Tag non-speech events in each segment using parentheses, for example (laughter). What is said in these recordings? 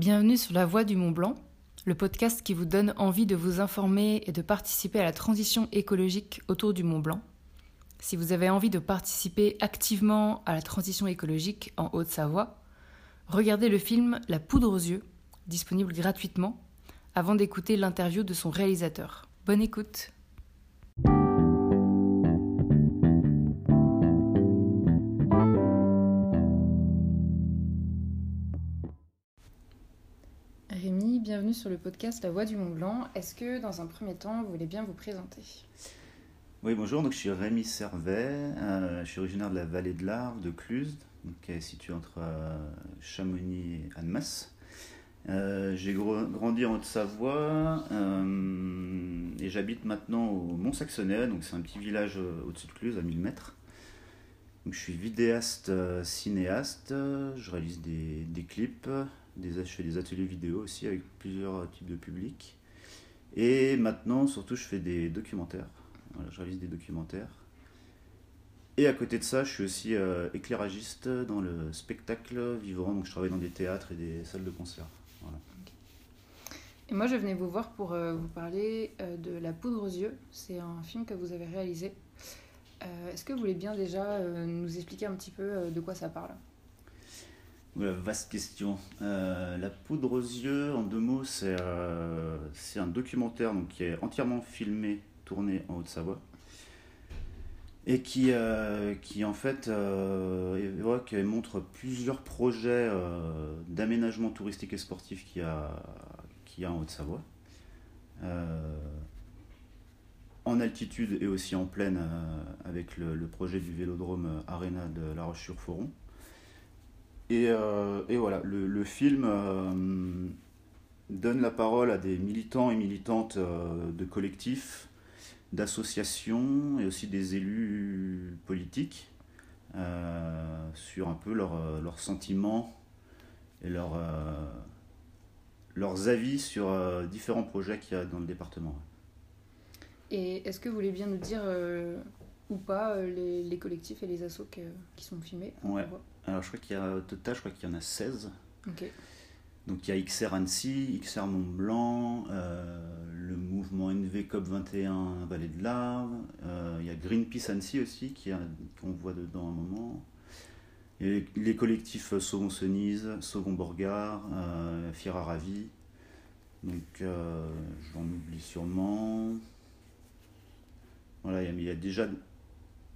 Bienvenue sur La Voie du Mont Blanc, le podcast qui vous donne envie de vous informer et de participer à la transition écologique autour du Mont Blanc. Si vous avez envie de participer activement à la transition écologique en Haute-Savoie, regardez le film La poudre aux yeux, disponible gratuitement, avant d'écouter l'interview de son réalisateur. Bonne écoute sur le podcast La Voix du Mont Blanc. Est-ce que dans un premier temps, vous voulez bien vous présenter? Oui, bonjour, donc je suis Rémi Servet, euh, je suis originaire de la vallée de l'Arve, de Cluse, qui est située entre euh, Chamonix et Annemasse. Euh, j'ai grandi en Haute-Savoie et j'habite maintenant au Mont-Saxonnet, donc c'est un petit village au-dessus de Cluse, à 1000 mètres. Je suis vidéaste, cinéaste, je réalise des clips, des, je fais des ateliers vidéo aussi avec plusieurs types de publics. Et maintenant, surtout, je fais des documentaires. Je réalise des documentaires. Et à côté de ça, je suis aussi euh, éclairagiste dans le spectacle vivant. Donc, je travaille dans des théâtres et des salles de concert. Et moi, je venais vous voir pour euh, vous parler euh, de La Poudre aux yeux. C'est un film que vous avez réalisé. Est-ce que vous voulez bien déjà nous expliquer un petit peu de quoi ça parle? Vaste question. Euh, la poudre aux yeux, en deux mots, c'est euh, un documentaire donc, qui est entièrement filmé, tourné en Haute-Savoie. Et qui, euh, qui en fait montre plusieurs projets d'aménagement touristique et sportif qu'il y, a, qui a en Haute-Savoie. en altitude et aussi en plaine avec le, projet du vélodrome Arena de La Roche-sur-Foron. Euh, et, voilà, le, film euh, donne la parole à des militants et militantes euh, de collectifs, d'associations et aussi des élus politiques sur un peu leurs sentiments et leurs avis sur différents projets qu'il y a dans le département. Et est-ce que vous voulez bien nous dire ou pas les, collectifs et les assos qui sont filmés? Ouais. Alors, je crois qu'il y a au total, je crois qu'il y en a 16. Donc, il y a XR Annecy, XR Mont Blanc, euh, le mouvement NV COP21 Vallée de l'Arve, euh, il y a Greenpeace Annecy aussi, qu'on voit dedans un moment. Et les collectifs Sauvons Senise, Sauvons Borgard, euh, Fiera Ravi. Donc, j'en oublie sûrement. Voilà, il y, a déjà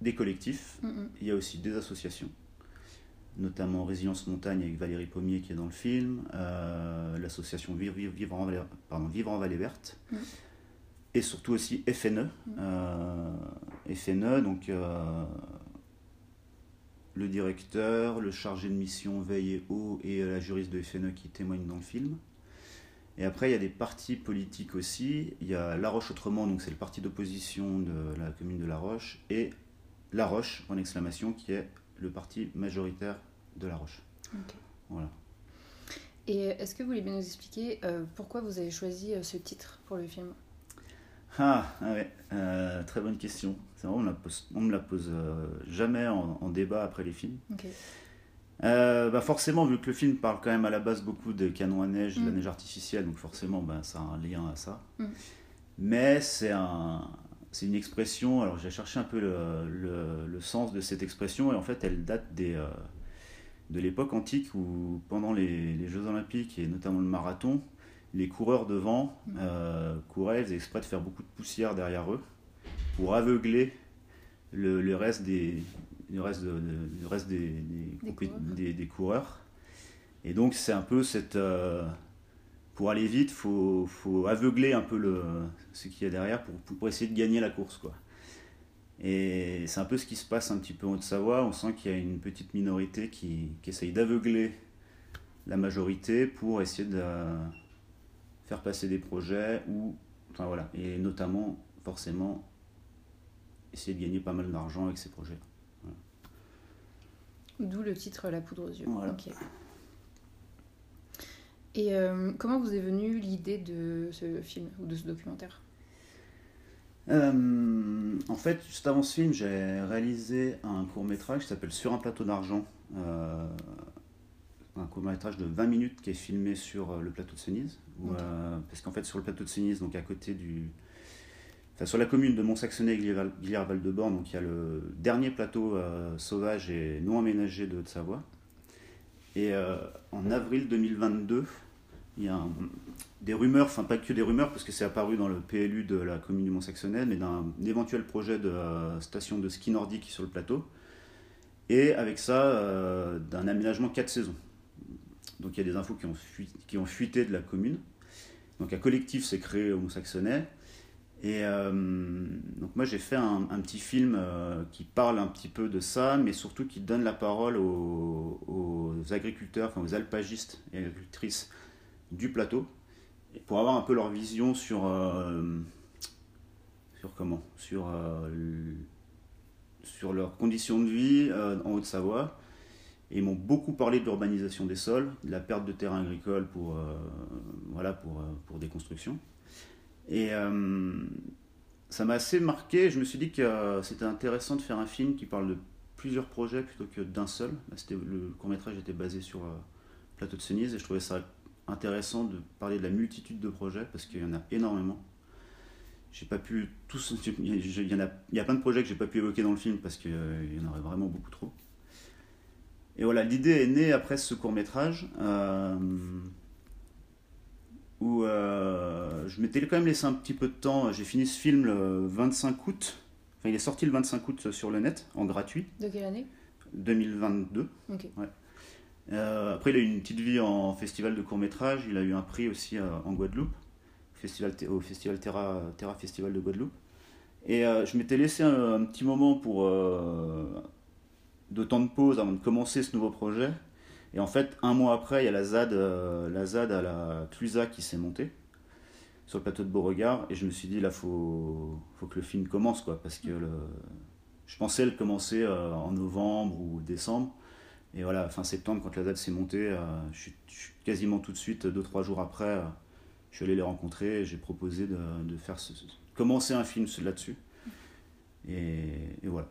des collectifs, il y a aussi des associations notamment Résilience Montagne avec Valérie Pommier qui est dans le film, euh, l'association Vivre, Vivre, en Vallée, pardon, Vivre en Vallée Verte, mm. et surtout aussi FNE. Mm. Euh, FNE, donc euh, le directeur, le chargé de mission veille et eau et la juriste de FNE qui témoignent dans le film. Et après, il y a des partis politiques aussi. Il y a La Roche Autrement, donc c'est le parti d'opposition de la commune de La Roche, et La Roche, en exclamation, qui est le parti majoritaire de La Roche. Voilà. Et est-ce que vous voulez bien nous expliquer euh, pourquoi vous avez choisi euh, ce titre pour le film? Ah, ah, ouais, euh, très bonne question. C'est vrai, on ne me la pose jamais en, débat après les films. bah forcément, vu que le film parle quand même à la base beaucoup de canons à neige, de la mm. neige artificielle, donc forcément, bah, ça a un lien à ça. Mm. Mais c'est un, c'est une expression, alors j'ai cherché un peu le, sens de cette expression, et en fait elle date des, euh, de l'époque antique où pendant les, Jeux olympiques, et notamment le marathon, les coureurs devant euh, couraient, ils faisaient exprès de faire beaucoup de poussière derrière eux, pour aveugler le, reste des, le reste, reste des, des, coureurs. Et donc c'est un peu cette... Euh, pour aller vite, il faut, faut, aveugler un peu le, ce qu'il y a derrière pour, pour, essayer de gagner la course. Quoi. Et c'est un peu ce qui se passe un petit peu en Haute-Savoie. On sent qu'il y a une petite minorité qui, qui essaye d'aveugler la majorité pour essayer de faire passer des projets ou, enfin voilà, et notamment, forcément, essayer de gagner pas mal d'argent avec ces projets. D'où le titre La poudre aux yeux. Voilà. Et euh, comment vous est venue l'idée de ce film ou de ce documentaire? Euh, En fait, juste avant ce film, j'ai réalisé un court métrage qui s'appelle Sur un plateau d'argent, euh, un court métrage de 20 minutes qui est filmé sur le plateau de Cenise. parce qu'en fait, sur le plateau de Cenise, donc à côté du. Enfin, sur la commune de Mont-Saxonnet et val de borne donc il y a le dernier plateau sauvage et non aménagé de Haute-Savoie. Et en avril 2022, il y a des rumeurs, enfin pas que des rumeurs, parce que c'est apparu dans le PLU de la commune du Mont-Saxonnet, mais d'un éventuel projet de euh, station de ski nordique sur le plateau. Et avec ça, euh, d'un aménagement 4 saisons. Donc il y a des infos qui ont, qui ont fuité de la commune. Donc un collectif s'est créé au Mont-Saxonnet. Et euh, donc moi j'ai fait un, petit film qui parle un petit peu de ça, mais surtout qui donne la parole aux, aux agriculteurs, enfin aux alpagistes et agricultrices du plateau pour avoir un peu leur vision sur euh, sur comment? Sur euh, sur leurs conditions de vie euh, en Haute-Savoie et m'ont beaucoup parlé de l'urbanisation des sols, de la perte de terrain agricole pour voilà pour pour des constructions et ça m'a assez marqué. Je me suis dit que c'était intéressant de faire un film qui parle de plusieurs projets plutôt que d'un seul. le court métrage était basé sur plateau de Cenise et je trouvais ça intéressant de parler de la multitude de projets parce qu'il y en a énormément. J'ai pas pu tous. (laughs) Il y, en a, il y a plein de projets que j'ai pas pu évoquer dans le film parce qu'il y en aurait vraiment beaucoup trop. Et voilà, l'idée est née après ce court métrage euh, où euh, je m'étais quand même laissé un petit peu de temps. J'ai fini ce film le 25 août. Enfin, il est sorti le 25 août sur le net en gratuit. De quelle année? 2022. Ok. Ouais. Euh, après, il a eu une petite vie en festival de court métrage. Il a eu un prix aussi euh, en Guadeloupe, au festival Terra, Festival de Guadeloupe. Et euh, je m'étais laissé un, petit moment pour de temps de pause avant de commencer ce nouveau projet. Et en fait, un mois après, il y a la ZAD, la ZAD à la Clusa qui s'est montée sur le plateau de Beauregard. Et je me suis dit, là, faut, faut que le film commence, quoi, parce que je pensais le commencer en novembre ou décembre. Et voilà, fin septembre, quand la date s'est montée, euh, je, suis, quasiment tout de suite, deux, trois jours après, euh, je suis allé les rencontrer et j'ai proposé de, de faire commencer un film là-dessus. Et, voilà,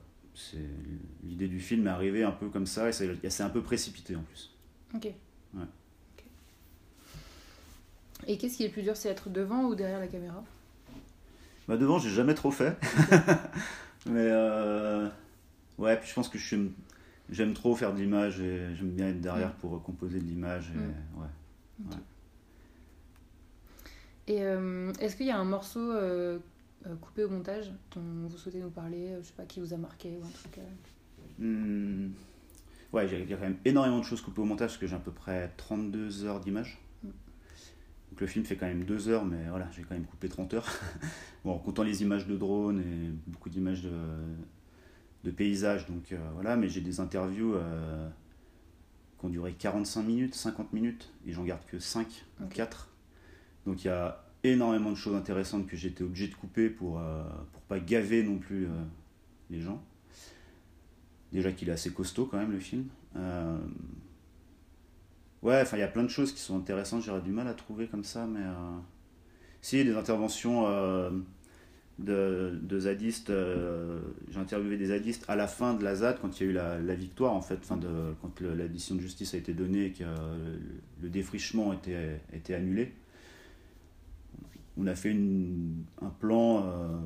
l'idée du film est arrivée un peu comme ça et c'est, un peu précipité en plus. Ok. Et qu'est-ce qui est le plus dur, c'est être devant ou derrière la caméra? Bah Devant, j'ai jamais trop fait. (laughs) Mais euh, ouais, puis je pense que je suis j'aime trop faire de l'image et j'aime bien être derrière mm. pour composer de l'image. Et, mm. ouais. Et euh, est-ce qu'il y a un morceau euh, euh, coupé au montage dont vous souhaitez nous parler Je sais pas, qui vous a marqué ou un truc hmm. Ouais, il y a quand même énormément de choses coupées au montage parce que j'ai à peu près 32 heures d'image. Mm. Donc le film fait quand même 2 heures, mais voilà, j'ai quand même coupé 30 heures. (laughs) bon, en comptant les images de drone et beaucoup d'images de, de paysages. Donc euh, voilà, mais j'ai des interviews euh, qui ont duré 45 minutes, 50 minutes, et j'en garde que 5 ou 4. Donc il y a énormément de choses intéressantes que j'étais obligé de couper pour, euh, pour pas gaver non plus les gens. Déjà qu'il est assez costaud quand même le film. Ouais, enfin il y a plein de choses qui sont intéressantes, j'aurais du mal à trouver comme ça, mais si, des interventions de, zadistes, euh, j'ai interviewé des zadistes à la fin de la ZAD, quand il y a eu la, victoire, en fait, fin de, quand l'addition de justice a été donnée et que euh, le défrichement était, était annulé. On a fait un plan, euh,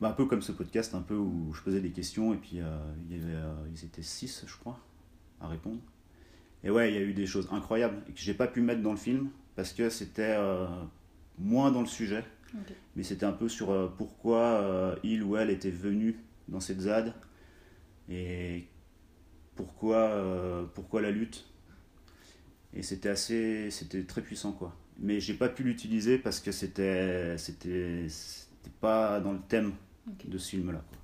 bah, un peu comme ce podcast, un peu où je posais des questions et puis il y avait, ils étaient six, je crois, à répondre. Et ouais, il y a eu des choses incroyables et que j'ai pas pu mettre dans le film parce que c'était moins dans le sujet mais c'était un peu sur euh, pourquoi euh, il ou elle était venu dans cette ZAD et pourquoi, euh, pourquoi la lutte. Et c'était assez, c'était très puissant quoi. Mais j'ai pas pu l'utiliser parce que c'était, c'était, pas dans le thème de ce film là. Quoi.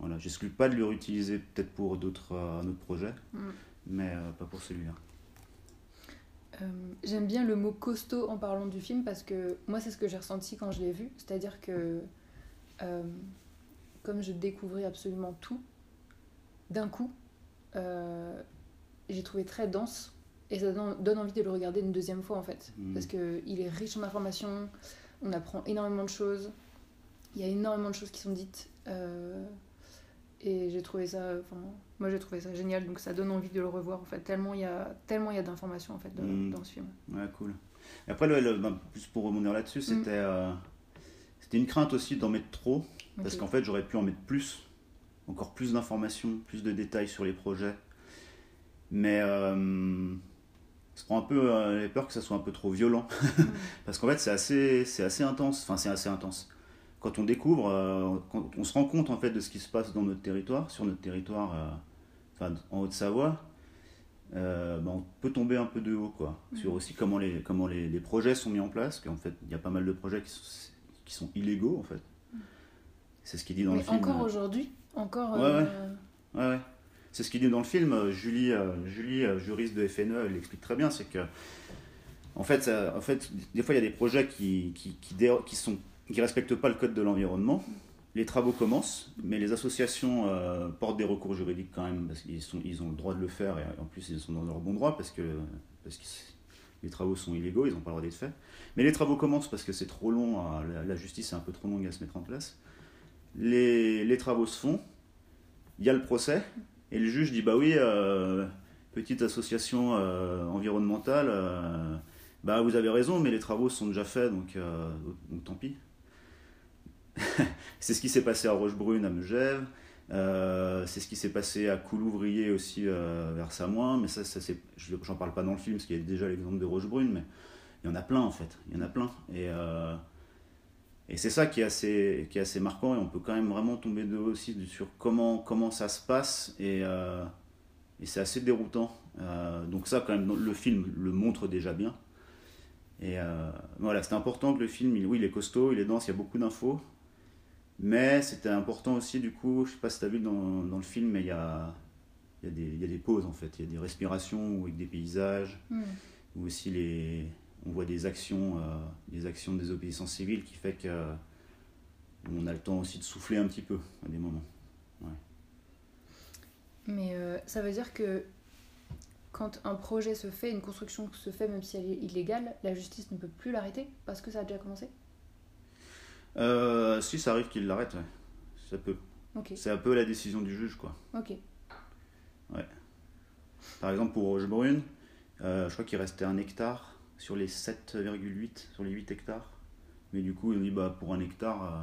Voilà, j'exclus pas de le réutiliser peut-être pour d'autres, un autre projet, mm. mais pas pour celui-là. Euh, j'aime bien le mot costaud en parlant du film parce que moi c'est ce que j'ai ressenti quand je l'ai vu, c'est-à-dire que euh, comme je découvrais absolument tout, d'un coup, euh, j'ai trouvé très dense et ça donne envie de le regarder une deuxième fois en fait, mmh. parce qu'il est riche en informations, on apprend énormément de choses, il y a énormément de choses qui sont dites Et j'ai trouvé ça, enfin, moi j'ai trouvé ça génial, donc ça donne envie de le revoir en fait, tellement il y a, tellement il y a d'informations en fait Mm. dans ce film. Ouais, cool. Et après, le, le- ben, plus pour rebondir là-dessus, c'était euh, c'était une crainte aussi d'en mettre trop, parce qu'en fait, j'aurais pu en mettre plus, encore plus d'informations, plus de détails sur les projets. Mais euh, je prends un peu euh, les peurs que ça soit un peu trop violent, (laughs) parce qu'en fait, c'est assez, c'est assez intense. Enfin, c'est assez intense. Quand on découvre, euh, quand on se rend compte en fait de ce qui se passe dans notre territoire, sur notre territoire, euh, enfin, en Haute-Savoie, euh, bah, on peut tomber un peu de haut quoi. Sur aussi comment les comment les, les projets sont mis en place qu'en fait il y a pas mal de projets qui sont, qui sont illégaux en fait. C'est ce qu'il dit dans Mais le film encore aujourd'hui, encore. Ouais, ouais. ouais c'est ce qu'il dit dans le film Julie Julie juriste de FNE elle l'explique très bien c'est que en fait ça- en fait des fois il y a des projets qui qui qui, dé- qui sont qui respectent pas le code de l'environnement les travaux commencent, mais les associations euh, portent des recours juridiques quand même, parce qu'ils ils ont le droit de le faire, et en plus ils sont dans leur bon droit, parce que, parce que les travaux sont illégaux, ils n'ont pas le droit d'être faits. Mais les travaux commencent parce que c'est trop long, la, justice est un peu trop longue à se mettre en place. Les, les travaux se font, il y a le procès, et le juge dit bah oui, euh, petite association euh, environnementale, bah vous avez raison, mais les travaux sont déjà faits, donc tant pis. (laughs) c'est ce qui s'est passé à Rochebrune, à Megève. Euh, c'est ce qui s'est passé à Coulouvrier aussi euh, vers Samoin, mais ça, ça c'est, je- j'en parle pas dans le film parce qu'il y a déjà l'exemple de Rochebrune, mais il y en a plein en fait, il y en a plein. Et, euh, et c'est ça qui est, assez, qui est assez marquant et on peut quand même vraiment tomber de haut aussi sur comment, comment ça se passe et, euh, et c'est assez déroutant. Euh, donc ça quand même, le film le montre déjà bien. Et voilà, c'était important que le film, il, oui, il est costaud, il est dense, il y a beaucoup d'infos. Mais c'était important aussi, du coup, je sais pas si tu as vu dans, dans le film, mais il y a, y, a y a des pauses en fait. Il y a des respirations avec des paysages, hmm. ou aussi les, on voit des actions, euh, des actions de désobéissance civile qui fait que euh, on a le temps aussi de souffler un petit peu à des moments. Mais euh, ça veut dire que quand un projet se fait, une construction se fait, même si elle est illégale, la justice ne peut plus l'arrêter parce que ça a déjà commencé? Euh, si ça arrive qu'il l'arrête, ouais. ça peut. Ok, C'est un peu la décision du juge, quoi. ok. Par exemple, pour Rochebrune, euh, je crois qu'il restait un hectare sur les 7,8, sur les 8 hectares. Mais du coup, il dit, bah, pour un hectare, euh,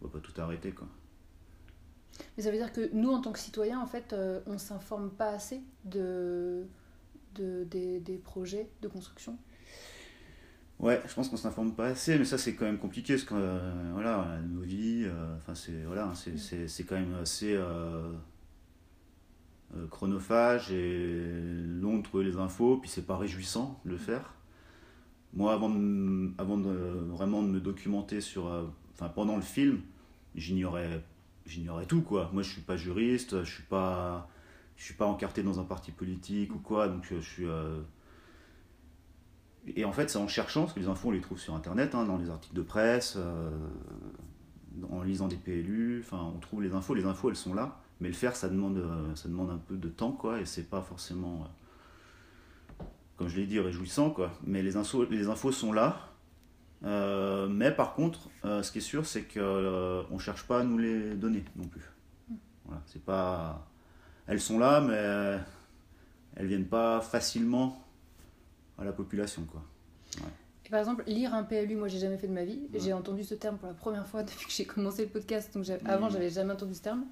on va pas tout arrêter, quoi. Mais ça veut dire que nous, en tant que citoyens, en fait, euh, on s'informe pas assez de, de, des, des projets de construction? Ouais, je pense qu'on s'informe pas assez, mais ça c'est quand même compliqué parce que euh, voilà, nos vies, euh, enfin c'est voilà, c'est, c'est, quand même assez euh, chronophage et long de trouver les infos, puis c'est pas réjouissant de le faire. Moi, avant avant vraiment de me documenter sur, enfin pendant le film, j'ignorais, j'ignorais tout quoi. Moi, je suis pas juriste, je suis pas, je suis pas encarté dans un parti politique ou quoi, donc je suis et en fait, c'est en cherchant, parce que les infos, on les trouve sur Internet, hein, dans les articles de presse, euh, en lisant des PLU, enfin, on trouve les infos, les infos, elles sont là, mais le faire, ça demande, euh, ça demande un peu de temps, quoi, et c'est pas forcément, euh, comme je l'ai dit, réjouissant, quoi. Mais les infos, les infos sont là, mais par contre, ce qui est sûr, c'est qu'on on cherche pas à nous les donner non plus. Voilà, pas... Elles sont là, mais elles viennent pas facilement à la population, quoi. Et par exemple, lire un PLU, moi j'ai jamais fait de ma vie. Ouais. J'ai entendu ce terme pour la première fois (laughs) depuis que j'ai commencé le podcast. Donc j'ai- avant, j'avais jamais entendu ce terme.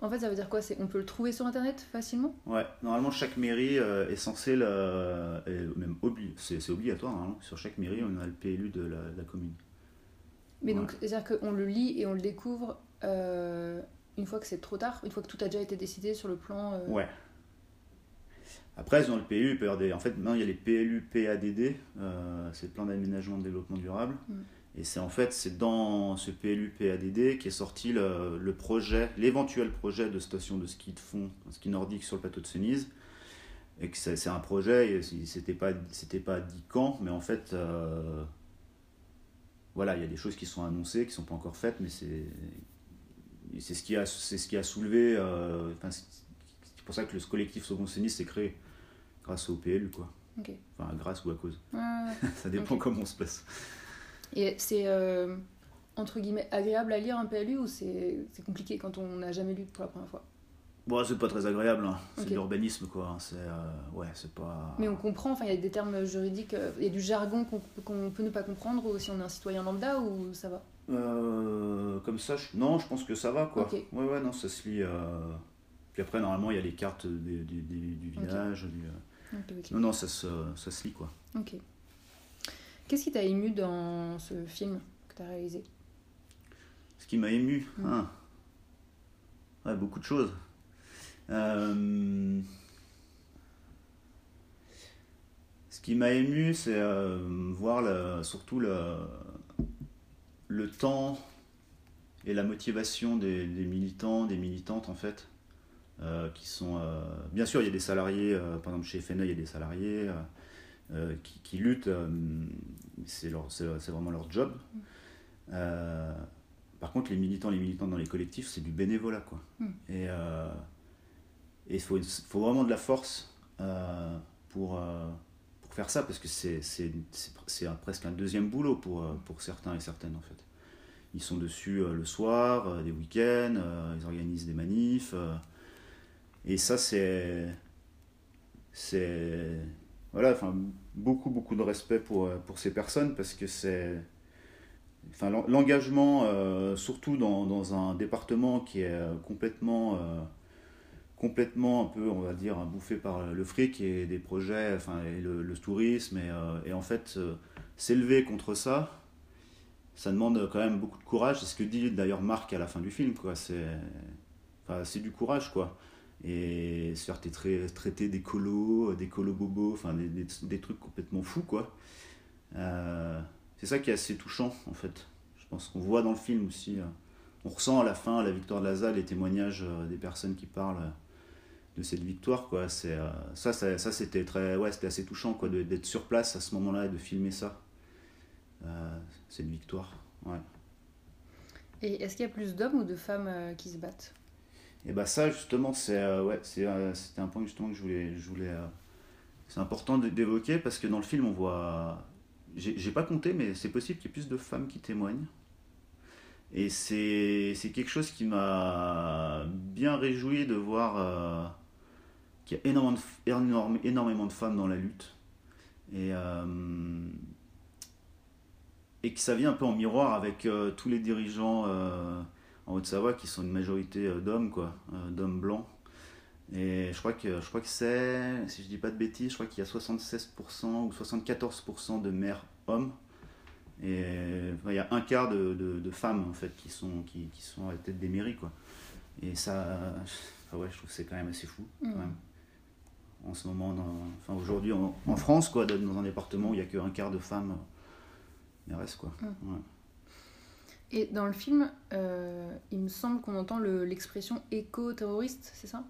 En fait, ça veut dire quoi? C'est on peut le trouver sur internet facilement? Ouais, normalement chaque mairie euh, est censée, le, et même obli- c'est obligatoire, normalement. sur chaque mairie on a le PLU de la, de la commune. Mais Ouais. donc, c'est-à-dire qu'on le lit et on le découvre euh, une fois que c'est trop tard, une fois que tout a déjà été décidé sur le plan. euh, Ouais. Après, dans le PLU, il peut y avoir des... En fait, maintenant, il y a les PLU PADD, euh, c'est le plan d'aménagement de développement durable. Mm. Et c'est en fait, c'est dans ce PLU PADD qui est sorti le, le projet, l'éventuel projet de station de ski de fond, ski nordique sur le plateau de Cenise. Et que c'est un projet, c'était pas, c'était pas dit quand, mais en fait, euh, voilà, il y a des choses qui sont annoncées, qui sont pas encore faites, mais c'est c'est ce qui a, c'est ce qui a soulevé. euh, enfin, c'est pour ça que le collectif Sauvons Cenise s'est créé grâce au PLU, quoi. Ok. Enfin, grâce ou à cause. (laughs) Ça dépend comment on se place. Et c'est. euh, entre guillemets agréable à lire un PLU ou c'est compliqué quand on n'a jamais lu pour la première fois? Bon, c'est pas très agréable, hein. c'est de l'urbanisme quoi. C'est euh, ouais, c'est pas. Mais on comprend, enfin, il y a des termes juridiques, euh, il y a du jargon qu'on peut ne pas comprendre ou si on est un citoyen lambda ou ça va? Euh, Comme ça, non, je pense que ça va quoi. Ouais, ouais, non, ça se lit. Puis après, normalement, il y a les cartes du, village. Non, non, ça se, ça se lit quoi. Ok. Qu'est-ce qui t'a ému dans ce film que tu as réalisé? Ce qui m'a ému hein. ouais, Beaucoup de choses. Euh, ce qui m'a ému, c'est euh, voir surtout le, le temps et la motivation des, militants, des militantes en fait, euh, qui sont... bien sûr, il y a des salariés, par exemple chez FNA, il y a des salariés qui, qui, luttent, c'est vraiment leur job. par contre, les militants, les militantes dans les collectifs, c'est du bénévolat, quoi. Mm. Et il faut, faut, vraiment de la force euh, pour, euh, pour faire ça, parce que c'est presque un deuxième boulot pour, euh, pour certains et certaines en fait. Ils sont dessus le soir, des week-ends, ils organisent des manifs. Et ça, c'est. C'est. Voilà, enfin, beaucoup, beaucoup de respect pour, pour ces personnes, parce que c'est. Enfin, l'engagement, surtout dans, dans, un département qui est complètement complètement un peu, on va dire, bouffé par le fric et des projets, enfin, et le, tourisme. Et, euh, en fait, euh, s'élever contre ça, ça demande quand même beaucoup de courage. C'est ce que dit d'ailleurs Marc à la fin du film, quoi. C'est enfin, du courage, quoi. Et se faire traiter d'écolo bobo, enfin, des, des, des, trucs complètement fous, quoi. Euh, c'est ça qui est assez touchant, en fait. Je pense qu'on voit dans le film aussi. on ressent à la fin, la victoire de la les témoignages des personnes qui parlent de cette victoire quoi c'est euh, ça, ça, ça c'était très ouais c'était assez touchant quoi d'être sur place à ce moment-là et de filmer ça euh, cette victoire ouais et est-ce qu'il y a plus d'hommes ou de femmes euh, qui se battent? Et bah ça justement c'est ouais c'est c'était un point justement que je voulais je voulais c'est important d'évoquer parce que dans le film on voit j'ai pas compté mais c'est possible qu'il y ait plus de femmes qui témoignent et c'est quelque chose qui m'a bien réjoui de voir qu'il y a énormément de, énormément de femmes dans la lutte. Et, euh, et que ça vient un peu en miroir avec euh, tous les dirigeants euh, en Haute-Savoie qui sont une majorité d'hommes, quoi, d'hommes blancs. Et je crois que, je crois que c'est, si je dis pas de bêtises, je crois qu'il y a 76% ou 74% de maires hommes. Et il y a un quart de, de, femmes en fait qui sont, qui, qui, sont à la tête des mairies. Quoi. Et ça, ouais, je trouve que c'est quand même assez fou. Quand mmh. même en ce moment, enfin aujourd'hui en, France, quoi, dans un département où il n'y a qu'un quart de femmes, mais reste quoi. Mm. Et dans le film, euh, il me semble qu'on entend l'expression éco-terroriste, c'est ça?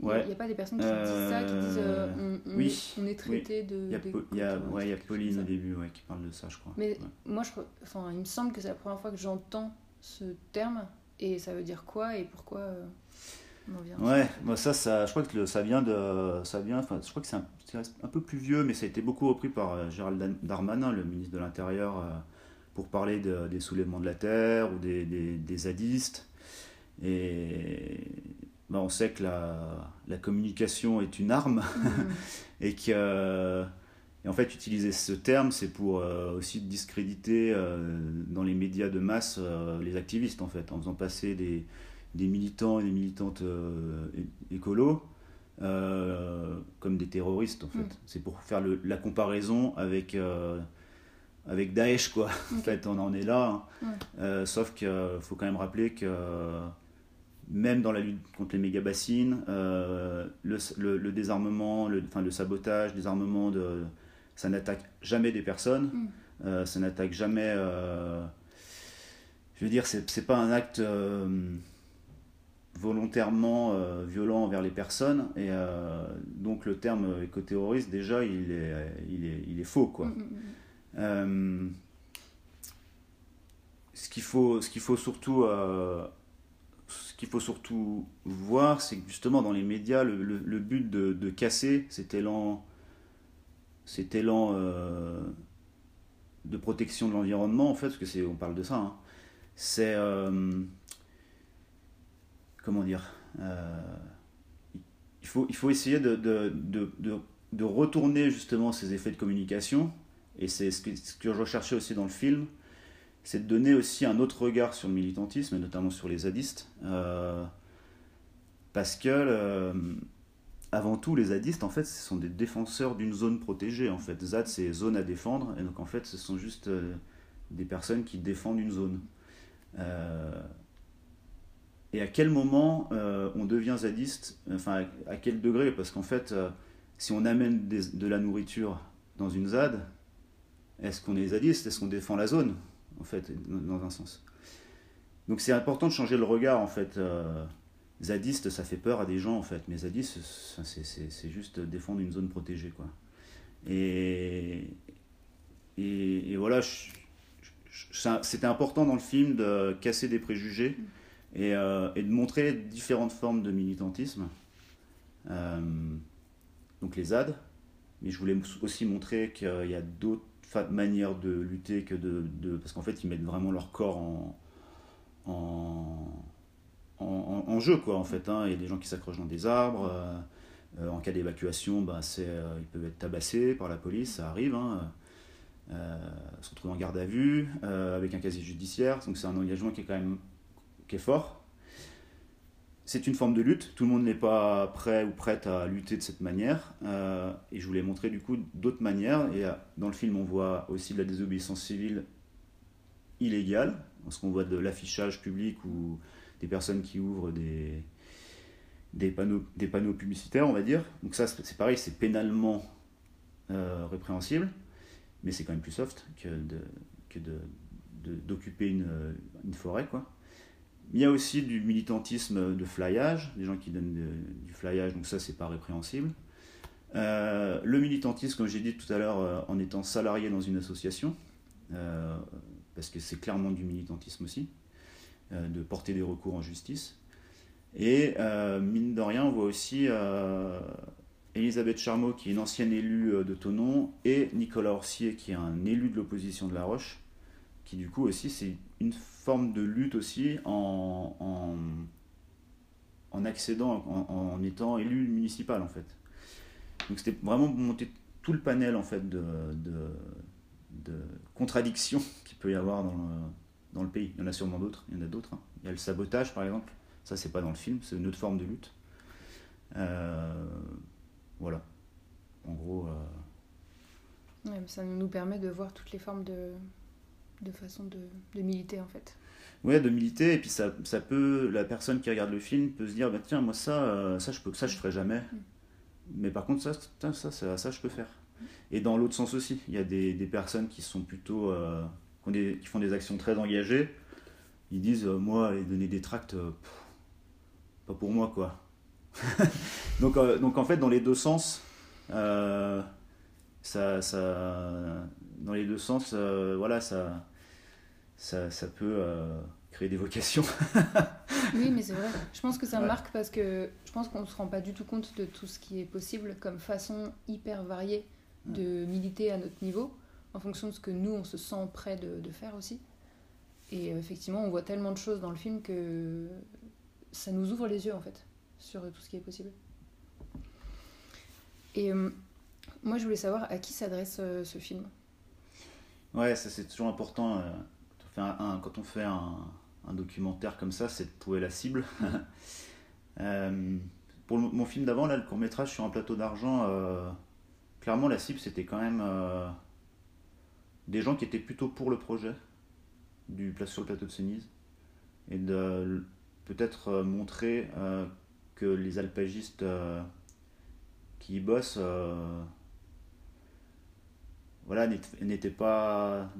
Ouais. Il n'y a, pas des personnes qui disent ça, qui disent euh, on, oui. on, est traité de. Il y a, il y a, ouais, il y a Pauline au début ouais, qui parle de ça, je crois. Mais moi, je, enfin, il me semble que c'est la première fois que j'entends ce terme. Et ça veut dire quoi et pourquoi euh, Ouais, moi ça, ça, je crois que ça vient de, ça vient, enfin, je crois que c'est un, un, peu plus vieux, mais ça a été beaucoup repris par euh, Gérald Darmanin, le ministre de l'Intérieur, euh, pour parler des soulèvements de la terre ou des, des, zadistes. Et bah, on sait que la, la, communication est une arme mm. (laughs) et que et en fait, utiliser ce terme, c'est pour euh, aussi discréditer dans les médias de masse les activistes, en fait, en faisant passer des, des militants et des militantes euh, écolos euh, comme des terroristes en fait. Mm. C'est pour faire le, la comparaison avec euh, avec Daesh quoi. En fait, on en est là. Hein. sauf qu'il faut quand même rappeler que même dans la lutte contre les méga bassines, le, le, désarmement, le, enfin, le sabotage, désarmement de, ça n'attaque jamais des personnes. Mm. ça n'attaque jamais. je veux dire, c'est pas un acte volontairement euh, violent envers les personnes. Et euh, donc le terme éco-terroriste, déjà, il est, il est, il est faux. Quoi. Mm, mm. Euh, ce qu'il faut, ce qu'il faut surtout... voir, c'est que justement dans les médias, le, but de, casser cet élan, cet élan de protection de l'environnement, en fait, parce que c'est, on parle de ça, hein, c'est comment dire il faut, essayer de, retourner justement ces effets de communication, et c'est ce que, je recherchais aussi dans le film, c'est de donner aussi un autre regard sur le militantisme, et notamment sur les zadistes. Euh, parce que, euh, avant tout, les zadistes, en fait, ce sont des défenseurs d'une zone protégée. En fait, ZAD, c'est zone à défendre, et donc en fait, ce sont juste euh, des personnes qui défendent une zone. et à quel moment on devient zadiste Enfin, à, quel degré? Parce qu'en fait, si on amène de la nourriture dans une ZAD, est-ce qu'on est zadiste? Est-ce qu'on défend la zone en fait, dans un sens? Donc c'est important de changer le regard, en fait. Euh, zadiste, ça fait peur à des gens, en fait, mais zadiste, c'est juste défendre une zone protégée, quoi. Et, et, voilà, c'était important dans le film de casser des préjugés et, euh, et, de montrer différentes formes de militantisme. Euh, donc les ZAD, mais je voulais aussi montrer qu'il y a d'autres manière de lutter que de. de parce qu'en fait, ils mettent vraiment leur corps en, en, en, jeu, quoi, en fait. Hein. Il y a des gens qui s'accrochent dans des arbres. Euh, euh, en cas d'évacuation, bah, euh, ils peuvent être tabassés par la police, ça arrive. Hein. se retrouver en garde à vue, avec un casier judiciaire. Donc c'est un engagement qui est quand même qui est fort c'est une forme de lutte. Tout le monde n'est pas prêt ou prête à lutter de cette manière. Euh, et je voulais montrer du coup d'autres manières. Et euh, dans le film, on voit aussi de la désobéissance civile illégale, parce qu'on voit de l'affichage public ou des personnes qui ouvrent des, des, panneaux, des panneaux publicitaires, on va dire. Donc ça, c'est pareil, c'est pénalement euh, répréhensible, mais c'est quand même plus soft que de d'occuper une, une forêt, quoi. Il y a aussi du militantisme de flyage, des gens qui donnent du flyage, donc ça c'est pas répréhensible. Euh, le militantisme, comme j'ai dit tout à l'heure, euh, en étant salarié dans une association, euh, parce que c'est clairement du militantisme aussi, de porter des recours en justice. Et mine de rien, on voit aussi Elisabeth Charmot, qui est une ancienne élue de Tonon, et Nicolas Orsier, qui est un élu de l'opposition de La Roche, qui du coup aussi c'est une forme de lutte aussi en, en, accédant, en, étant élu municipal en fait. Donc c'était vraiment monter tout le panel en fait de, de, contradictions (laughs) qu'il peut y avoir dans le, dans le, pays. Il y en a sûrement d'autres, il y en a d'autres. Hein. Il y a le sabotage par exemple, ça c'est pas dans le film, c'est une autre forme de lutte. Euh, voilà. En gros. Euh, ça nous permet de voir toutes les formes de, de façon de, de, militer en fait. Ouais, de militer, et puis ça, ça, peut, la personne qui regarde le film peut se dire, bah, tiens, moi ça, euh, ça je peux, ça je ferai jamais. Mm. Mais par contre, ça, ça, ça, ça, je peux faire. Et dans l'autre sens aussi, il y a des, des personnes qui sont plutôt, euh, qui, des, qui, font des actions très engagées. Ils disent, euh, moi, donner des tracts, pas pour moi, quoi. (laughs) donc, donc en fait, dans les deux sens, ça, ça, dans les deux sens, voilà, ça ça, ça peut euh, créer des vocations. (laughs) oui, mais c'est vrai. Je pense que ça marque parce que je pense qu'on ne se rend pas du tout compte de tout ce qui est possible comme façon hyper variée de militer à notre niveau, en fonction de ce que nous, on se sent prêt de, de faire aussi. Et euh, effectivement, on voit tellement de choses dans le film que ça nous ouvre les yeux, en fait, sur tout ce qui est possible. Et euh, moi, je voulais savoir à qui s'adresse ce film? Ouais, ça c'est toujours important quand on fait un, documentaire comme ça, c'est de trouver la cible. (laughs) Euh, pour mon film d'avant, là, le court métrage sur un plateau d'argent, euh, clairement la cible c'était quand même euh, des gens qui étaient plutôt pour le projet du place sur le plateau de Cenise et de peut-être montrer que les alpagistes qui y bossent voilà, n'étaient pas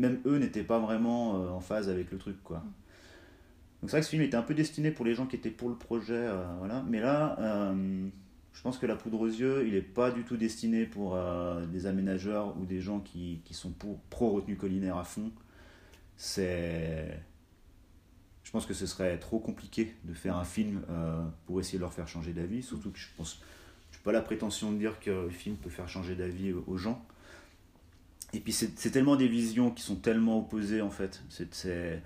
même eux n'étaient pas vraiment euh, en phase avec le truc, quoi. Donc c'est vrai que ce film était un peu destiné pour les gens qui étaient pour le projet, euh, voilà. Mais là, euh, je pense que La Poudre aux yeux, il n'est pas du tout destiné pour des aménageurs ou des gens qui, qui sont pour, pro retenue collinaire à fond. C'est... Je pense que ce serait trop compliqué de faire un film pour essayer de leur faire changer d'avis, surtout que je pense... Je n'ai pas la prétention de dire que le film peut faire changer d'avis aux gens. Et puis c'est tellement des visions qui sont tellement opposées en fait. C'est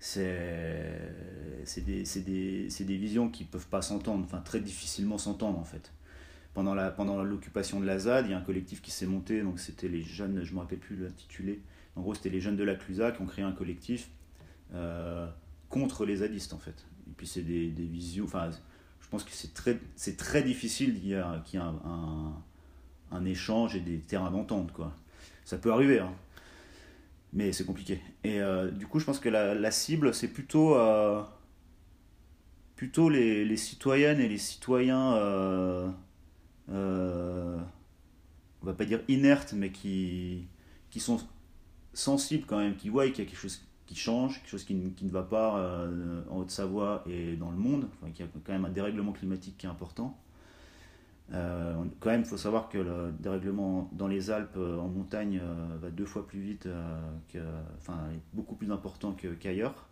c'est des, des, des, visions qui peuvent pas s'entendre, enfin très difficilement s'entendre en fait. Pendant la pendant l'occupation de la ZAD, il y a un collectif qui s'est monté, donc c'était les jeunes, je me rappelle plus l'intitulé. En gros, c'était les jeunes de la Clusa qui ont créé un collectif euh, contre les zadistes en fait. Et puis c'est des, des visions, enfin je pense que c'est très très difficile qu'il y ait, un, un, un, échange et des terrains d'entente quoi. Ça peut arriver, hein mais c'est compliqué. Et euh, du coup, je pense que la, cible, c'est plutôt, euh, plutôt les, les, citoyennes et les citoyens, euh, on va pas dire inertes, mais qui, qui sont sensibles quand même, qui voient qu'il y a quelque chose qui change, quelque chose qui, qui ne va pas en Haute-Savoie et dans le monde, qu'il y a quand même un dérèglement climatique qui est important. Euh, quand même, il faut savoir que le dérèglement dans les Alpes euh, en montagne euh, va deux fois plus vite, que, enfin, beaucoup plus important qu'ailleurs.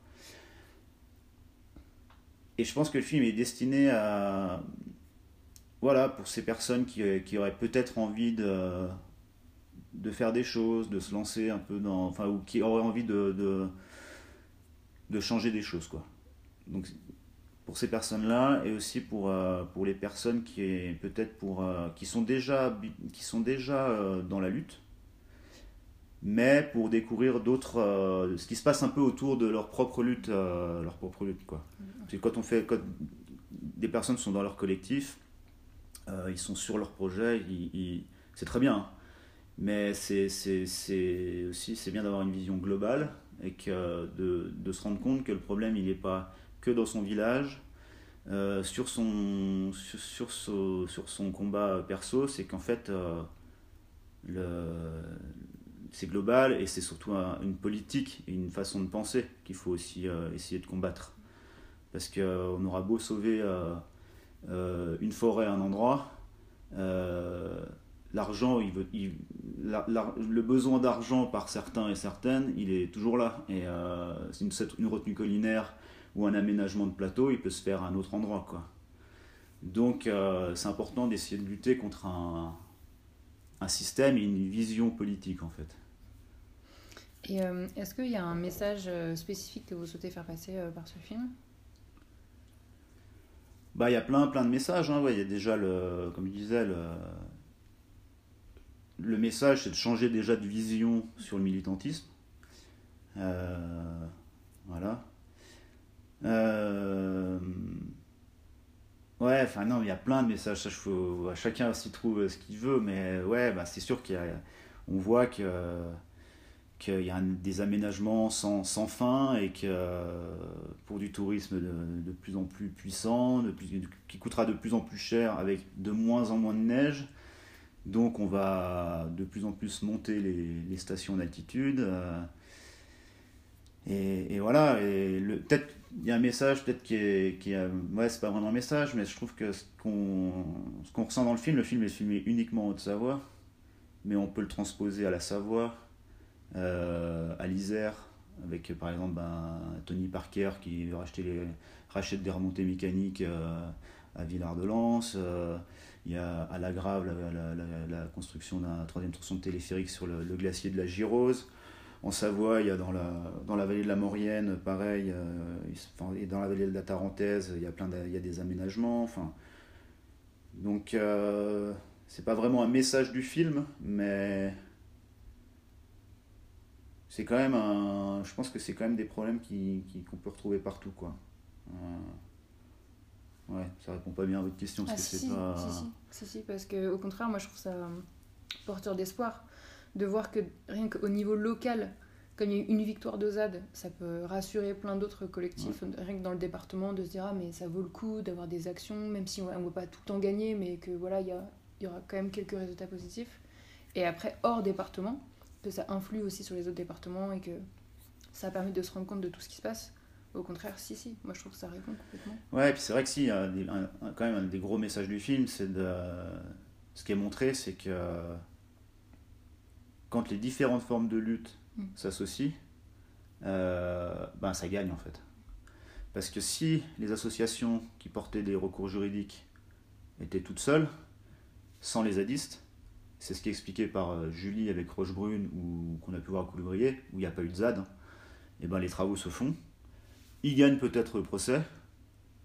Et je pense que le film est destiné à, voilà, pour ces personnes qui, qui auraient peut-être envie de, de faire des choses, de se lancer un peu dans, enfin, ou qui auraient envie de, de, de changer des choses, quoi. Donc pour ces personnes-là et aussi pour, euh, pour les personnes qui peut-être pour euh, qui sont déjà qui sont déjà euh, dans la lutte mais pour découvrir d'autres ce qui se passe un peu autour de leur propre lutte leur propre lutte quoi mmh. quand on fait quand des personnes sont dans leur collectif ils sont sur leur projet c'est très bien hein. mais c'est aussi c'est bien d'avoir une vision globale et que de, de, se rendre compte que le problème il n'est pas que dans son village. Euh, sur, son, sur, sur, son combat perso, c'est qu'en fait, euh, c'est global et c'est surtout une politique et une façon de penser qu'il faut aussi euh, essayer de combattre. Parce qu'on aura beau sauver une forêt, un endroit, l'argent, il le besoin d'argent par certains et certaines, il est toujours là. Et c'est une, une, retenue collinaire ou un aménagement de plateau, il peut se faire à un autre endroit. Quoi. Donc euh, c'est important d'essayer de lutter contre un, un, système et une vision politique en fait. Et euh, est-ce qu'il y a un message euh, spécifique que vous souhaitez faire passer par ce film? Bah, il y a plein, plein de messages. Hein. Ouais, il y a déjà, le, comme je disais, le, le message, c'est de changer déjà de vision sur le militantisme. voilà. Euh, ouais, enfin non, il y a plein de messages, ça, faut, chacun s'y trouve ce qu'il veut, mais ouais, bah, c'est sûr qu'on voit que qu'il y a des aménagements sans, sans, fin et que pour du tourisme de, de plus en plus puissant, de plus, qui coûtera de plus en plus cher avec de moins en moins de neige. Donc on va de plus en plus monter les, les stations d'altitude. Euh, et, et, voilà, et peut-être il y a un message peut-être qui est, qui est ouais c'est pas vraiment un message mais je trouve que ce qu'on ce qu'on ressent dans le film le film est filmé uniquement en Haute-Savoie mais on peut le transposer à la Savoie euh, à l'Isère avec par exemple ben, Tony Parker qui rachète des remontées mécaniques euh, à Villard-de-Lans euh, il y a à la Grave la, la, la, construction d'un troisième tronçon de téléphérique sur le, le glacier de la Girose en Savoie, il y a dans la, dans la vallée de la Maurienne, pareil, euh, et dans la vallée de la Tarentaise, il y a, plein il y a des aménagements. Enfin, donc, euh, c'est pas vraiment un message du film, mais c'est quand même un. Je pense que c'est quand même des problèmes qu'on qui, qu'on peut retrouver partout, quoi. Euh, ouais, ça répond pas bien à votre question. Parce ah, que si, pas... si, si, si, si, parce que au contraire, moi je trouve ça porteur d'espoir de voir que rien qu'au niveau local, comme il y a eu une victoire de ZAD, ça peut rassurer plein d'autres collectifs, rien que dans le département, de se dire ah mais ça vaut le coup d'avoir des actions, même si on ne va pas tout le temps gagner, mais que voilà, il y, y aura quand même quelques résultats positifs. Et après, hors département, que ça influe aussi sur les autres départements et que ça permet de se rendre compte de tout ce qui se passe. Au contraire, si, si, moi je trouve que ça répond complètement. Ouais, et puis c'est vrai que si, quand même un des gros messages du film, c'est de. Ce qui est montré, c'est que quand les différentes formes de lutte mm. s'associent, euh, ben ça gagne en fait. Parce que si les associations qui portaient des recours juridiques étaient toutes seules, sans les zadistes, c'est ce qui est expliqué par euh, Julie avec Rochebrune ou qu'on a pu voir à Coulebrier, où il n'y a pas eu de ZAD, et hein, ben les travaux se font. il gagne peut-être le procès,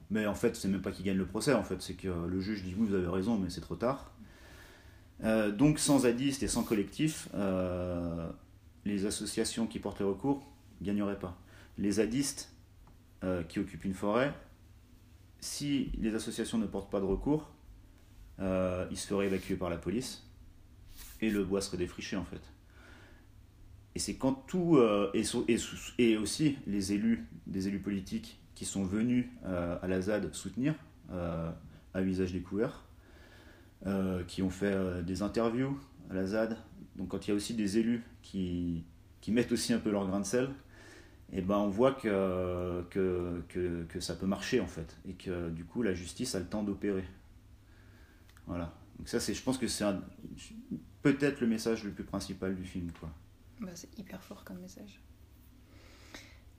mais en fait, c'est même pas qu'il gagne le procès, en fait, c'est que le juge dit oui, vous avez raison, mais c'est trop tard. Euh, donc, sans zadistes et sans collectif, euh, les associations qui portent les recours gagneraient pas. Les zadistes euh, qui occupent une forêt, si les associations ne portent pas de recours, ils se évacuer par la police et le bois serait défriché en fait. Et c'est quand tout. et, aussi les élus, des élus politiques qui sont venus euh, à la ZAD soutenir euh, à visage découvert, euh, qui ont fait des interviews à la ZAD. Donc quand il y a aussi des élus qui, qui mettent aussi un peu leur grain de sel, et eh ben on voit que, que, que, que, ça peut marcher en fait, et que du coup la justice a le temps d'opérer. Voilà. Donc ça c'est, je pense que c'est peut-être le message le plus principal du film. Quoi. Bah, c'est hyper fort comme message.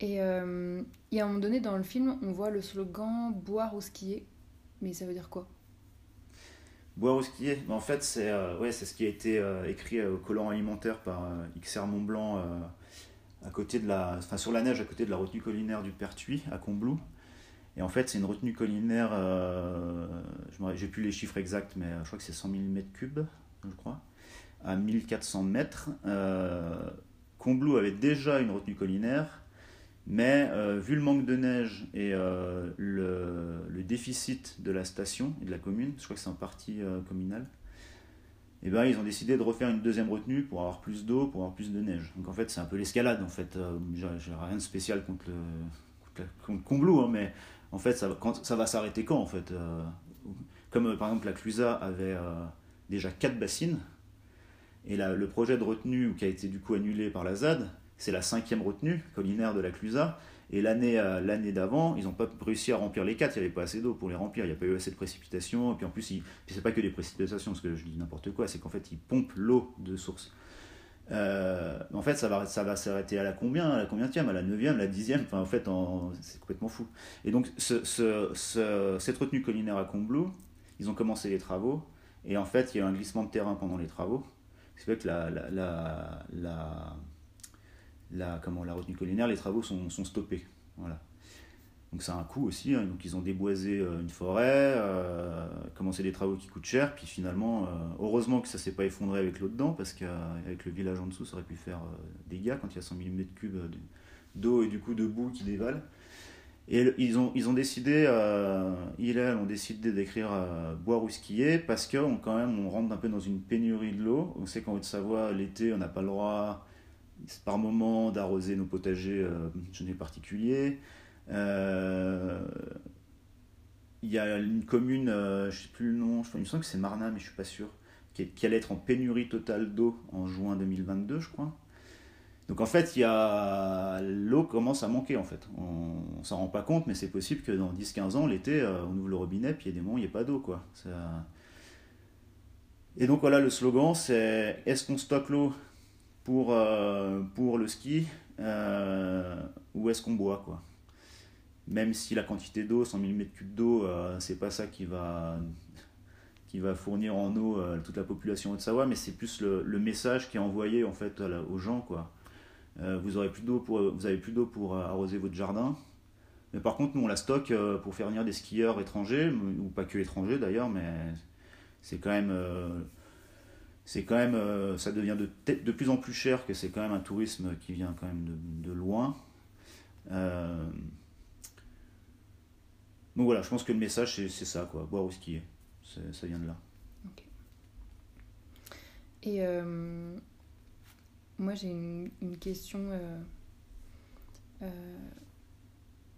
Et euh, y a un moment donné dans le film, on voit le slogan boire ou skier. Mais ça veut dire quoi? Boire ou skier En fait, c'est euh, ouais, ce qui a été euh, écrit au collant alimentaire par XR Mont Blanc à côté de la, sur la neige à côté de la retenue collinaire du Pertuis à Combloux. Et en fait, c'est une retenue collinaire, j'ai plus les chiffres exacts, mais je crois que c'est 100 000 m3, je crois, à 1400 mètres. Combloux avait déjà une retenue collinaire mais euh, vu le manque de neige et euh, le, déficit de la station et de la commune, je crois que c'est en partie euh, communal, eh ben, ils ont décidé de refaire une deuxième retenue pour avoir plus d'eau, pour avoir plus de neige. Donc en fait, c'est un peu l'escalade. En fait, j'ai rien de spécial contre, le, contre, Combloux, hein, mais en fait, ça va s'arrêter quand en fait Comme par exemple la Clusa avait déjà quatre bassines, et le projet de retenue qui a été du coup annulé par la ZAD, c'est la cinquième retenue collinaire de la Clusa. Et l'année euh, l'année d'avant, ils n'ont pas réussi à remplir les quatre, il n'y avait pas assez d'eau pour les remplir, il n'y a pas eu assez de précipitations, et puis en plus, ce c'est pas que des précipitations, parce que je dis n'importe quoi, c'est qu'en fait, ils pompent l'eau de source. Euh, en fait, ça va, ça va s'arrêter à la combien À la combien À la neuvième, la dixième? Enfin, en fait, c'est complètement fou. Et donc, ce, ce, cette retenue collinaire à Combloux, ils ont commencé les travaux, et en fait, il y a eu un glissement de terrain pendant les travaux, ce qui fait que la, comment, la retenue collinaire, les travaux sont, sont stoppés. Voilà. Donc ça a un coût aussi. Hein. Donc ils ont déboisé euh, une forêt, euh, commencé des travaux qui coûtent cher, puis finalement, euh, heureusement que ça s'est pas effondré avec l'eau dedans, parce qu'avec le village en dessous, ça aurait pu faire des dégâts quand il y a 100 000 m3 d'eau et du coup de boue qui dévalent. Et ils ont, ils ont décidé, ont décidé d'écrire boire ou skier parce qu'on quand même rentre un peu dans une pénurie de l'eau. On sait qu'en Haute-Savoie, l'été, on n'a pas le droit par moment d'arroser nos potagers euh, je n'ai particulier. Euh, il y a une commune, euh, je ne sais plus le nom, il me semble que c'est Marna, mais je ne suis pas sûr, qui, allait être en pénurie totale d'eau en juin 2022, je crois. Donc en fait, l'eau commence à manquer en fait. On, ne s'en rend pas compte, mais c'est possible que dans 10-15 ans, l'été, on ouvre le robinet, puis il y a des moments où il n'y a pas d'eau quoi. Et donc voilà, le slogan, c'est est-ce qu'on stocke l'eau? Pour, euh, pour le ski, euh, où est-ce qu'on boit quoi. Même si la quantité d'eau, 100 000 m3 d'eau, euh, c'est pas ça qui va, qui va fournir en eau toute la population de Savoie, mais c'est plus le, le, message qui est envoyé en fait aux gens quoi. vous aurez plus d'eau pour, vous avez plus d'eau pour arroser votre jardin. Mais par contre, nous on la stocke pour faire venir des skieurs étrangers, ou pas que étrangers d'ailleurs, mais c'est quand même c'est quand même, euh, ça devient de, de, plus en plus cher que c'est quand même un tourisme qui vient quand même de, loin. Euh, donc voilà, je pense que le message c'est ça, quoi, boire ou skier, ça vient de là. Et euh, moi j'ai une, question,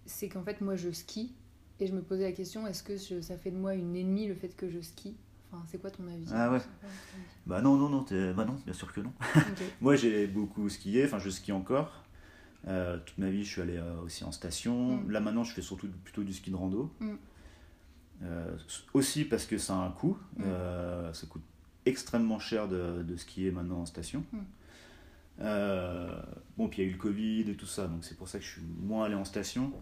c'est qu'en fait moi je skie et je me posais la question, est-ce que ça fait de moi une ennemie le fait que je skie? C'est quoi ton avis Ah ouais Bah non, non, non, bah non, bien sûr que non. (laughs) Moi, j'ai beaucoup skié, enfin, je skie encore. Euh, toute ma vie, je suis allé euh, aussi en station. Mm. Là, maintenant, je fais surtout plutôt du ski de rando. Mm. Euh, aussi parce que ça a un coût. Mm. ça coûte extrêmement cher de, de, skier maintenant en station. bon, puis il y a eu le Covid et tout ça, donc c'est pour ça que je suis moins allé en station.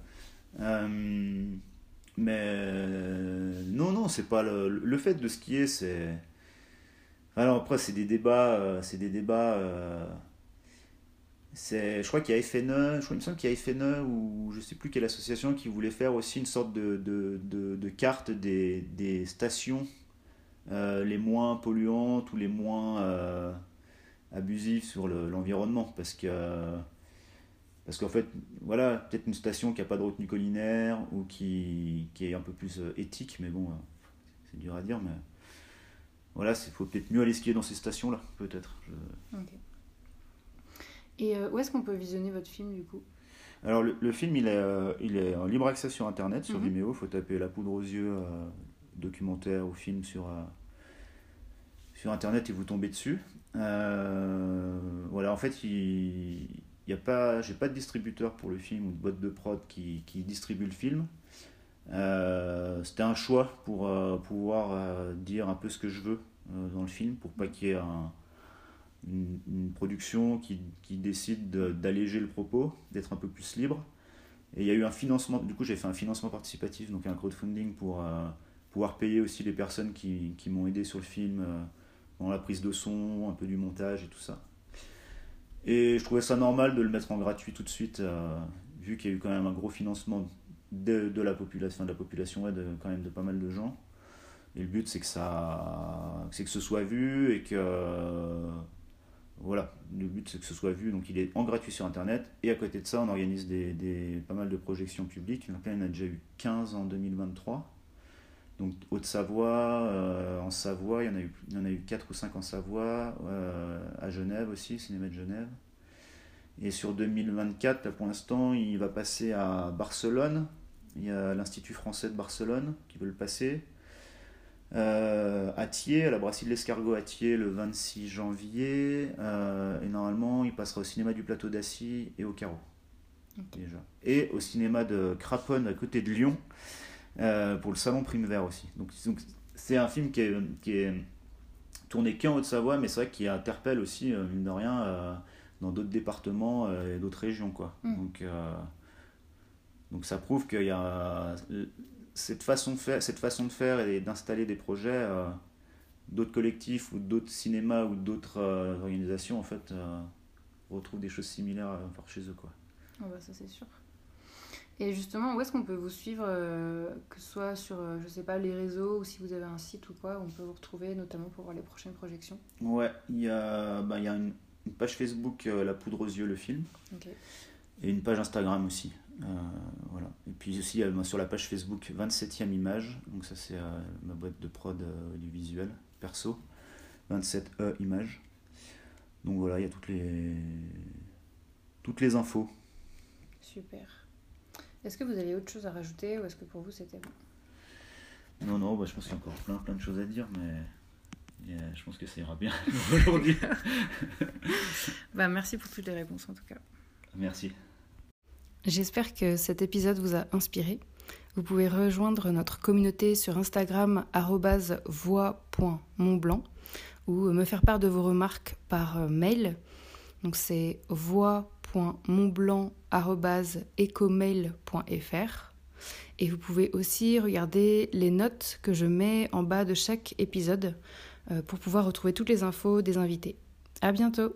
Mais non, non, c'est pas le, le, fait de skier, c'est. Alors après, c'est des débats, euh, c'est des débats. Euh, C'est, je crois qu'il y a FNE, je crois, il me semble qu'il y a FNE ou je sais plus quelle association qui voulait faire aussi une sorte de, de, de, carte des, des stations euh, les moins polluantes ou les moins euh, abusives sur l'environnement. parce que parce qu'en fait, voilà, peut-être une station qui n'a pas de retenue collinaire ou qui, qui, est un peu plus euh, éthique, mais bon, c'est dur à dire, mais voilà, il faut peut-être mieux aller skier dans ces stations-là, peut-être. Et où est-ce qu'on peut visionner votre film du coup? Alors le, film il est, il est en libre accès sur internet, sur mhm. Vimeo, il faut taper La poudre aux yeux documentaire ou film sur, euh, sur Internet et vous tombez dessus. Euh, voilà, en fait, il n'y a pas, j'ai pas de distributeur pour le film ou de boîte de prod qui, qui distribue le film. Euh, c'était un choix pour pouvoir dire un peu ce que je veux dans le film, pour pas qu'il y ait une, une, production qui, qui décide d'alléger le propos, d'être un peu plus libre. Et il y a eu un financement, du coup j'ai fait un financement participatif, donc un crowdfunding pour pouvoir payer aussi les personnes qui, qui m'ont aidé sur le film euh, dans la prise de son, un peu du montage et tout ça. Et je trouvais ça normal de le mettre en gratuit tout de suite, euh, vu qu'il y a eu quand même un gros financement de, de la population, de la population, de, quand même de pas mal de gens. Et le but, c'est que ça, c'est que ce soit vu et que, voilà, le but, c'est que ce soit vu. Donc, il est en gratuit sur Internet. Et à côté de ça, on organise des, des pas mal de projections publiques. il y en a déjà eu 15 en 2023. Donc Haute-Savoie, euh, en Savoie, il y, en a eu, il y en a eu 4 ou 5 en Savoie, euh, à Genève aussi, Cinéma de Genève. Et sur 2024, pour l'instant, il va passer à Barcelone. Il y a l'Institut français de Barcelone qui veut le passer. Euh, à Thiers, à la brasserie de l'Escargot à Thiers le 26 janvier. et normalement, il passera au cinéma du Plateau d'Assy et au Carreau. Déjà. Et au cinéma de Craponne à côté de Lyon. Euh, pour le Salon Prime Vert aussi. Donc, c'est un film qui est, qui est tourné qu'en Haute-Savoie, mais c'est vrai qu'il interpelle aussi, euh, mine de rien, euh, dans d'autres départements et d'autres régions. Quoi. Mm. Donc, donc ça prouve qu'il y a cette façon de faire, cette façon de faire et d'installer des projets, d'autres collectifs ou d'autres cinémas ou d'autres organisations en fait retrouvent des choses similaires chez eux. Quoi. Ah bah ça c'est sûr. Et justement, où est-ce qu'on peut vous suivre, euh, que ce soit sur, euh, je sais pas, les réseaux ou si vous avez un site ou quoi, on peut vous retrouver notamment pour voir les prochaines projections Ouais, il y a, bah, y a une, page Facebook, euh, La Poudre aux Yeux, le film. Et une page Instagram aussi. voilà. Et puis aussi, sur la page Facebook, 27e image. Donc ça, c'est ma boîte de prod du visuel, perso. 27e image. Donc voilà, il y a toutes les, toutes les infos. Super. Est-ce que vous avez autre chose à rajouter ou est-ce que pour vous c'était bon Non, non, bah, je pense qu'il y a encore plein, plein de choses à dire, mais je pense que ça ira bien (laughs) aujourd'hui. (laughs) bah, merci pour toutes les réponses en tout cas. Merci. J'espère que cet épisode vous a inspiré. Vous pouvez rejoindre notre communauté sur Instagram voix.montblanc ou me faire part de vos remarques par mail. Donc c'est voix www.montblanc.ecomail.fr. Et vous pouvez aussi regarder les notes que je mets en bas de chaque épisode euh, pour pouvoir retrouver toutes les infos des invités. À bientôt!